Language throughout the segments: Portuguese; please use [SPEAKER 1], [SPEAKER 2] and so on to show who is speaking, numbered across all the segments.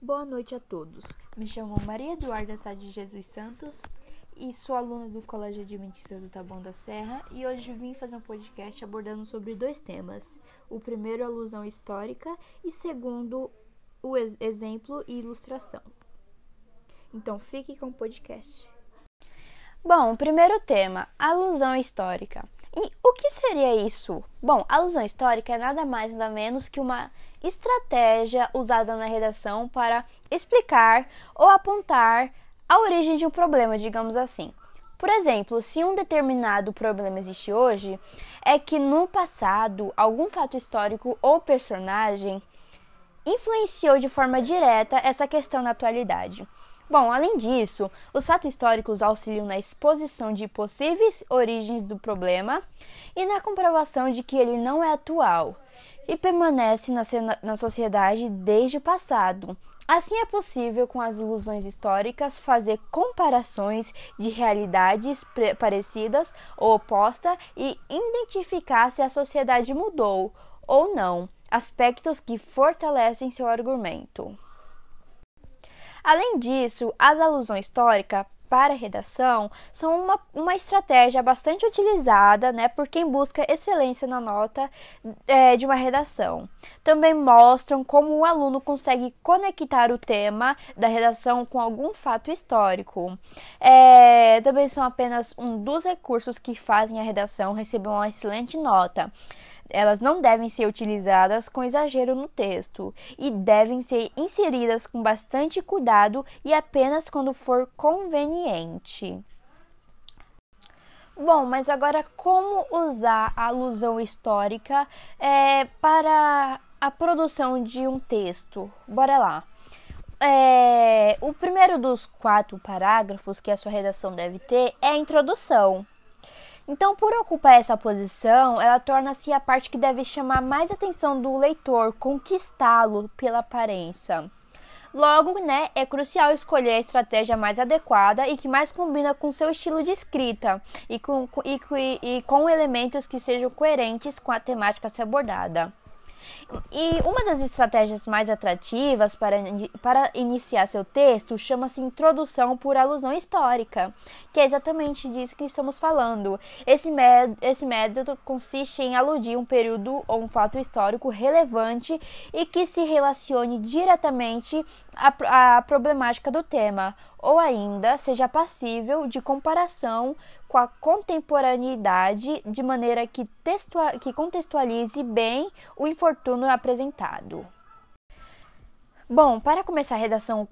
[SPEAKER 1] Boa noite a todos. Me chamo Maria Eduarda Sá de Jesus Santos e sou aluna do Colégio Adventista do Taboão da Serra e hoje vim fazer um podcast abordando sobre dois temas. O primeiro, alusão histórica e segundo, o ex exemplo e ilustração. Então fique com o podcast.
[SPEAKER 2] Bom, primeiro tema, alusão histórica. E o que seria isso? Bom, alusão histórica é nada mais nada menos que uma estratégia usada na redação para explicar ou apontar a origem de um problema, digamos assim. Por exemplo, se um determinado problema existe hoje, é que no passado algum fato histórico ou personagem influenciou de forma direta essa questão na atualidade. Bom, além disso, os fatos históricos auxiliam na exposição de possíveis origens do problema e na comprovação de que ele não é atual e permanece na, na sociedade desde o passado. Assim é possível, com as ilusões históricas, fazer comparações de realidades parecidas ou opostas e identificar se a sociedade mudou ou não, aspectos que fortalecem seu argumento. Além disso, as alusões históricas para redação são uma, uma estratégia bastante utilizada né, por quem busca excelência na nota é, de uma redação. Também mostram como o aluno consegue conectar o tema da redação com algum fato histórico. É, também são apenas um dos recursos que fazem a redação receber uma excelente nota elas não devem ser utilizadas com exagero no texto e devem ser inseridas com bastante cuidado e apenas quando for conveniente. Bom, mas agora como usar a alusão histórica é, para a produção de um texto? Bora lá. É, o primeiro dos quatro parágrafos que a sua redação deve ter é a introdução. Então, por ocupar essa posição, ela torna-se a parte que deve chamar mais atenção do leitor, conquistá-lo pela aparência. Logo, né, é crucial escolher a estratégia mais adequada e que mais combina com seu estilo de escrita e com, e, e com elementos que sejam coerentes com a temática a ser abordada. E uma das estratégias mais atrativas para, para iniciar seu texto chama-se introdução por alusão histórica, que é exatamente disso que estamos falando. Esse, esse método consiste em aludir um período ou um fato histórico relevante e que se relacione diretamente à, à problemática do tema, ou ainda seja passível de comparação com a contemporaneidade de maneira que, que contextualize bem o infortúnio apresentado. Bom, para começar a redação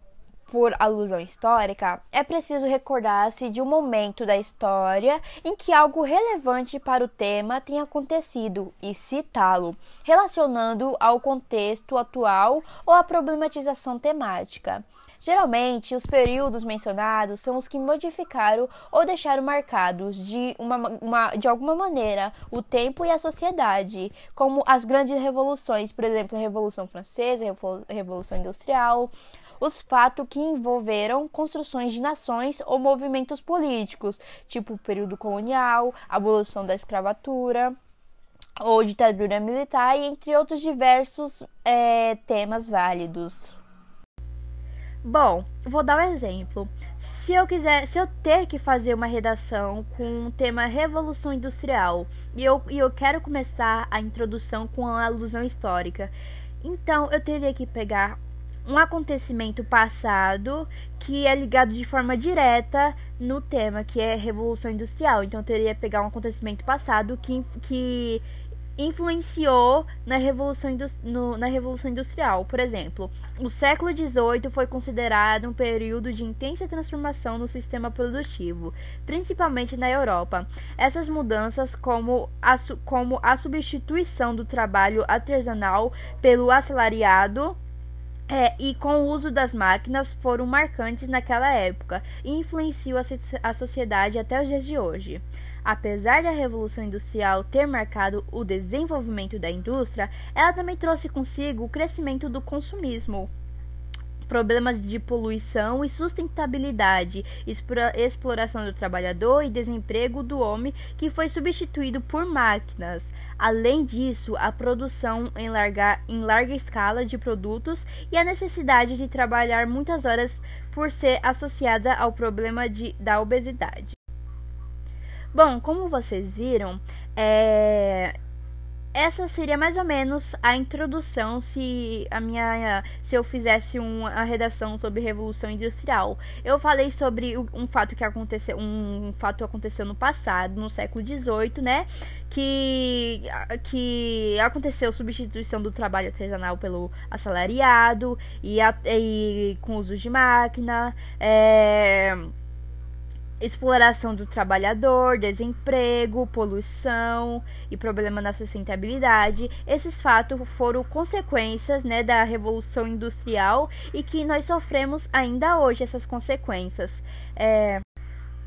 [SPEAKER 2] por alusão histórica, é preciso recordar-se de um momento da história em que algo relevante para o tema tenha acontecido e citá-lo, relacionando ao contexto atual ou à problematização temática. Geralmente, os períodos mencionados são os que modificaram ou deixaram marcados de, uma, uma, de alguma maneira o tempo e a sociedade, como as grandes revoluções, por exemplo, a Revolução Francesa, a Revolução Industrial, os fatos que envolveram construções de nações ou movimentos políticos, tipo o período colonial, abolição da escravatura ou ditadura militar, entre outros diversos é, temas válidos. Bom, vou dar um exemplo. Se eu quiser, se eu ter que fazer uma redação com o tema Revolução Industrial e eu, e eu quero começar a introdução com a alusão histórica, então eu teria que pegar um acontecimento passado que é ligado de forma direta no tema, que é Revolução Industrial. Então teria que pegar um acontecimento passado que, que influenciou na Revolução, no, na Revolução Industrial. Por exemplo, o século XVIII foi considerado um período de intensa transformação no sistema produtivo, principalmente na Europa. Essas mudanças, como a, como a substituição do trabalho artesanal pelo assalariado, é, e com o uso das máquinas foram marcantes naquela época e influenciam a, a sociedade até os dias de hoje. Apesar da Revolução Industrial ter marcado o desenvolvimento da indústria, ela também trouxe consigo o crescimento do consumismo problemas de poluição e sustentabilidade, exploração do trabalhador e desemprego do homem, que foi substituído por máquinas.
[SPEAKER 1] Além disso, a produção em larga, em larga escala de produtos e a necessidade de trabalhar muitas horas por ser associada ao problema de, da obesidade. Bom, como vocês viram, é, essa seria mais ou menos a introdução se a minha se eu fizesse uma redação sobre revolução industrial. Eu falei sobre um fato que aconteceu um fato aconteceu no passado, no século XVIII, né? Que que aconteceu substituição do trabalho artesanal pelo assalariado e, a, e com uso de máquina. É, exploração do trabalhador, desemprego, poluição e problema na sustentabilidade. Esses fatos foram consequências né, da Revolução Industrial e que nós sofremos ainda hoje essas consequências. É...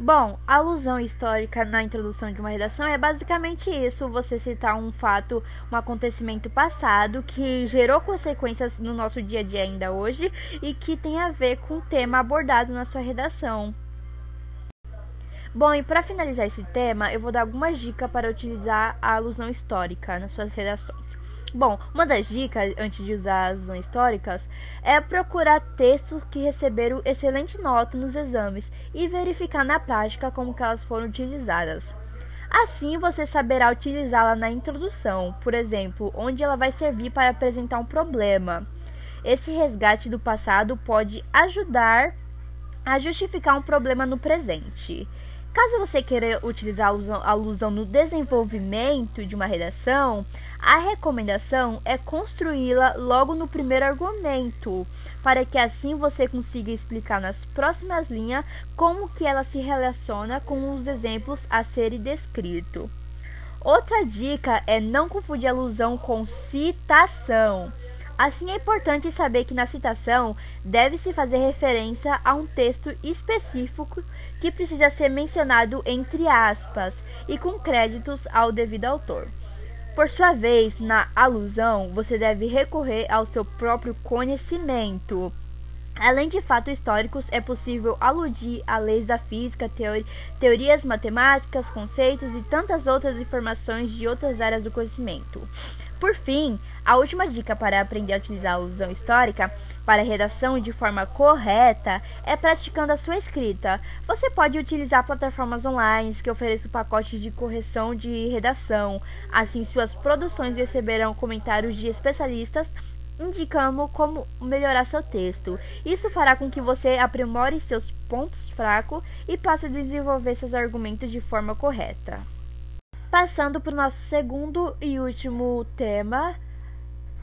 [SPEAKER 1] Bom, alusão histórica na introdução de uma redação é basicamente isso: você citar um fato, um acontecimento passado que gerou consequências no nosso dia a dia ainda hoje e que tem a ver com o tema abordado na sua redação. Bom, e para finalizar esse tema, eu vou dar algumas dicas para utilizar a alusão histórica nas suas redações. Bom, uma das dicas antes de usar as alusões históricas é procurar textos que receberam excelente nota nos exames e verificar na prática como elas foram utilizadas. Assim você saberá utilizá-la na introdução, por exemplo, onde ela vai servir para apresentar um problema. Esse resgate do passado pode ajudar a justificar um problema no presente. Caso você queira utilizar a alusão, a alusão no desenvolvimento de uma redação, a recomendação é construí-la logo no primeiro argumento, para que assim você consiga explicar nas próximas linhas como que ela se relaciona com os exemplos a serem descritos. Outra dica é não confundir alusão com citação. Assim é importante saber que na citação deve-se fazer referência a um texto específico que precisa ser mencionado entre aspas e com créditos ao devido autor. Por sua vez, na alusão, você deve recorrer ao seu próprio conhecimento. Além de fatos históricos, é possível aludir a leis da física, teori teorias matemáticas, conceitos e tantas outras informações de outras áreas do conhecimento. Por fim, a última dica para aprender a utilizar a alusão histórica para redação de forma correta é praticando a sua escrita. Você pode utilizar plataformas online que oferecem pacotes de correção de redação. Assim, suas produções receberão comentários de especialistas indicando como melhorar seu texto. Isso fará com que você aprimore seus pontos fracos e passe a desenvolver seus argumentos de forma correta. Passando para o nosso segundo e último tema,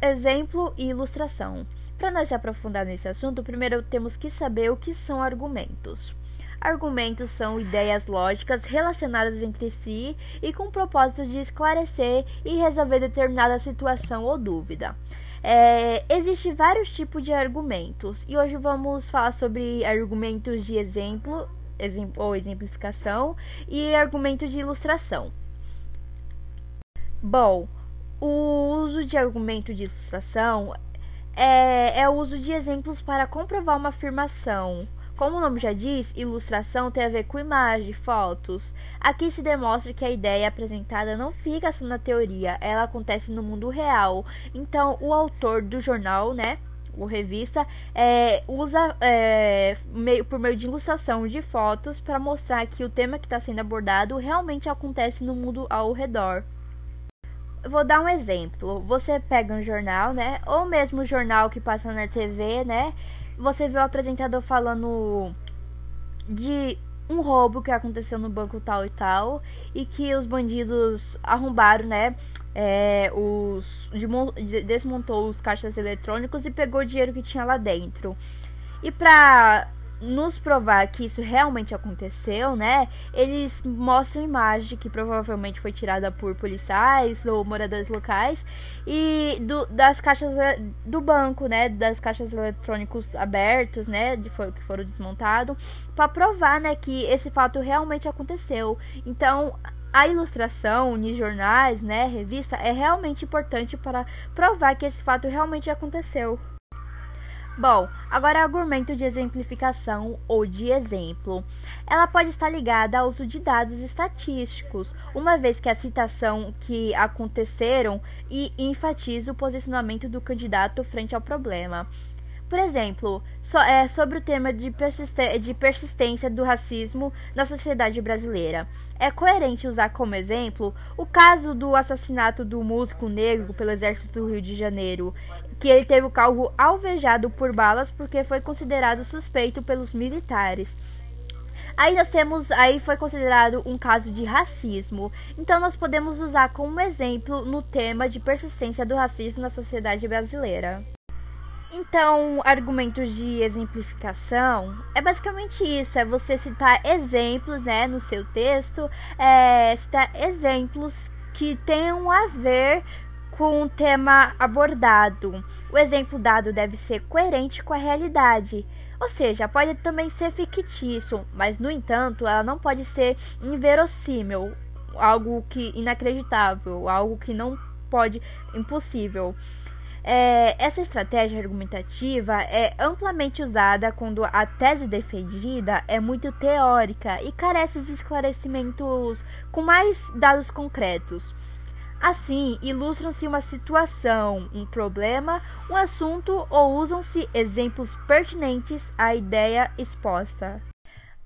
[SPEAKER 1] exemplo e ilustração. Para nós se aprofundar nesse assunto, primeiro temos que saber o que são argumentos. Argumentos são ideias lógicas relacionadas entre si e com o propósito de esclarecer e resolver determinada situação ou dúvida. É, Existem vários tipos de argumentos e hoje vamos falar sobre argumentos de exemplo ou exemplificação e argumentos de ilustração. Bom, o uso de argumento de ilustração é, é o uso de exemplos para comprovar uma afirmação. Como o nome já diz, ilustração tem a ver com imagem, fotos. Aqui se demonstra que a ideia apresentada não fica só na teoria, ela acontece no mundo real. Então, o autor do jornal, né, o revista, é, usa é, meio, por meio de ilustração de fotos para mostrar que o tema que está sendo abordado realmente acontece no mundo ao redor vou dar um exemplo. Você pega um jornal, né? Ou mesmo um jornal que passa na TV, né? Você vê o apresentador falando de um roubo que aconteceu no banco tal e tal e que os bandidos arrombaram, né? É, os desmontou os caixas eletrônicos e pegou o dinheiro que tinha lá dentro. E pra nos provar que isso realmente aconteceu, né? Eles mostram imagem que provavelmente foi tirada por policiais ou moradores locais e do, das caixas do banco, né? Das caixas eletrônicos abertos, né? De que foram desmontados, para provar, né? Que esse fato realmente aconteceu. Então a ilustração de jornais, né, revista, é realmente importante para provar que esse fato realmente aconteceu. Bom, agora argumento de exemplificação ou de exemplo. Ela pode estar ligada ao uso de dados estatísticos, uma vez que a citação que aconteceram e enfatiza o posicionamento do candidato frente ao problema. Por exemplo, so, é, sobre o tema de, de persistência do racismo na sociedade brasileira. É coerente usar como exemplo o caso do assassinato do músico negro pelo Exército do Rio de Janeiro, que ele teve o carro alvejado por balas porque foi considerado suspeito pelos militares. Aí nós temos, aí foi considerado um caso de racismo. Então nós podemos usar como exemplo no tema de persistência do racismo na sociedade brasileira. Então, argumentos de exemplificação é basicamente isso: é você citar exemplos, né, no seu texto, é, citar exemplos que tenham a ver com o tema abordado. O exemplo dado deve ser coerente com a realidade. Ou seja, pode também ser fictício, mas no entanto, ela não pode ser inverossímil, algo que inacreditável, algo que não pode, impossível. É, essa estratégia argumentativa é amplamente usada quando a tese defendida é muito teórica e carece de esclarecimentos com mais dados concretos. Assim, ilustram-se uma situação, um problema, um assunto ou usam-se exemplos pertinentes à ideia exposta.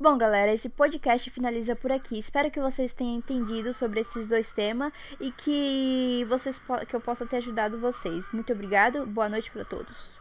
[SPEAKER 1] Bom, galera, esse podcast finaliza por aqui. Espero que vocês tenham entendido sobre esses dois temas e que vocês que eu possa ter ajudado vocês. Muito obrigado. Boa noite para todos.